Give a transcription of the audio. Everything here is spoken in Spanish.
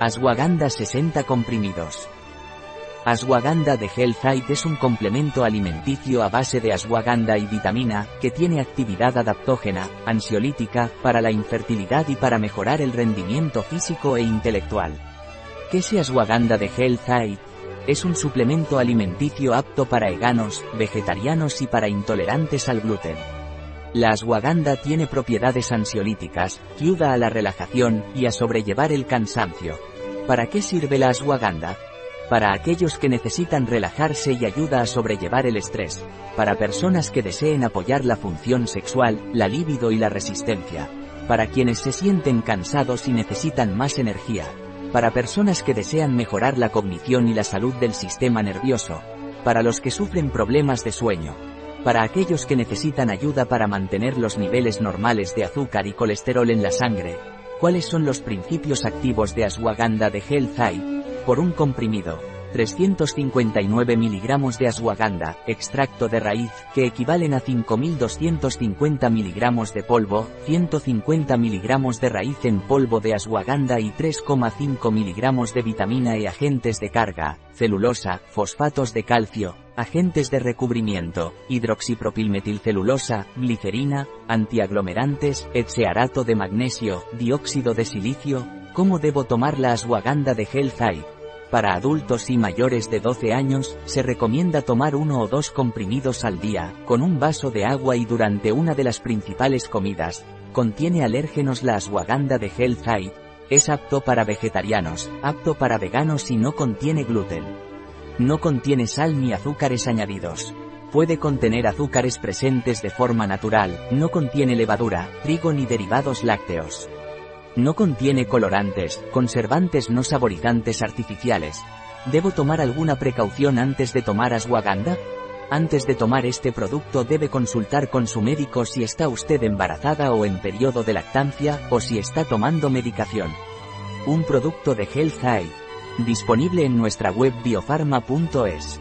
Ashwagandha 60 comprimidos. Ashwagandha de Healthite es un complemento alimenticio a base de ashwagandha y vitamina, que tiene actividad adaptógena, ansiolítica, para la infertilidad y para mejorar el rendimiento físico e intelectual. ¿Qué es ashwagandha de Healthite? Es un suplemento alimenticio apto para veganos, vegetarianos y para intolerantes al gluten. La ashwagandha tiene propiedades ansiolíticas, que ayuda a la relajación y a sobrellevar el cansancio. ¿Para qué sirve la ashwagandha? Para aquellos que necesitan relajarse y ayuda a sobrellevar el estrés. Para personas que deseen apoyar la función sexual, la libido y la resistencia. Para quienes se sienten cansados y necesitan más energía. Para personas que desean mejorar la cognición y la salud del sistema nervioso. Para los que sufren problemas de sueño para aquellos que necesitan ayuda para mantener los niveles normales de azúcar y colesterol en la sangre, ¿cuáles son los principios activos de ashwagandha de Health Por un comprimido, 359 miligramos de ashwagandha, extracto de raíz, que equivalen a 5.250 miligramos de polvo, 150 miligramos de raíz en polvo de ashwagandha y 3,5 miligramos de vitamina e. Agentes de carga, celulosa, fosfatos de calcio, agentes de recubrimiento, hidroxipropilmetilcelulosa, glicerina, antiaglomerantes, etsearato de magnesio, dióxido de silicio, ¿cómo debo tomar la ashwagandha de Health para adultos y mayores de 12 años, se recomienda tomar uno o dos comprimidos al día, con un vaso de agua y durante una de las principales comidas. Contiene alérgenos la ashwagandha de Health Es apto para vegetarianos, apto para veganos y no contiene gluten. No contiene sal ni azúcares añadidos. Puede contener azúcares presentes de forma natural, no contiene levadura, trigo ni derivados lácteos. No contiene colorantes, conservantes no saborizantes artificiales. ¿Debo tomar alguna precaución antes de tomar ashwagandha? Antes de tomar este producto debe consultar con su médico si está usted embarazada o en periodo de lactancia, o si está tomando medicación. Un producto de Health Eye. Disponible en nuestra web biofarma.es.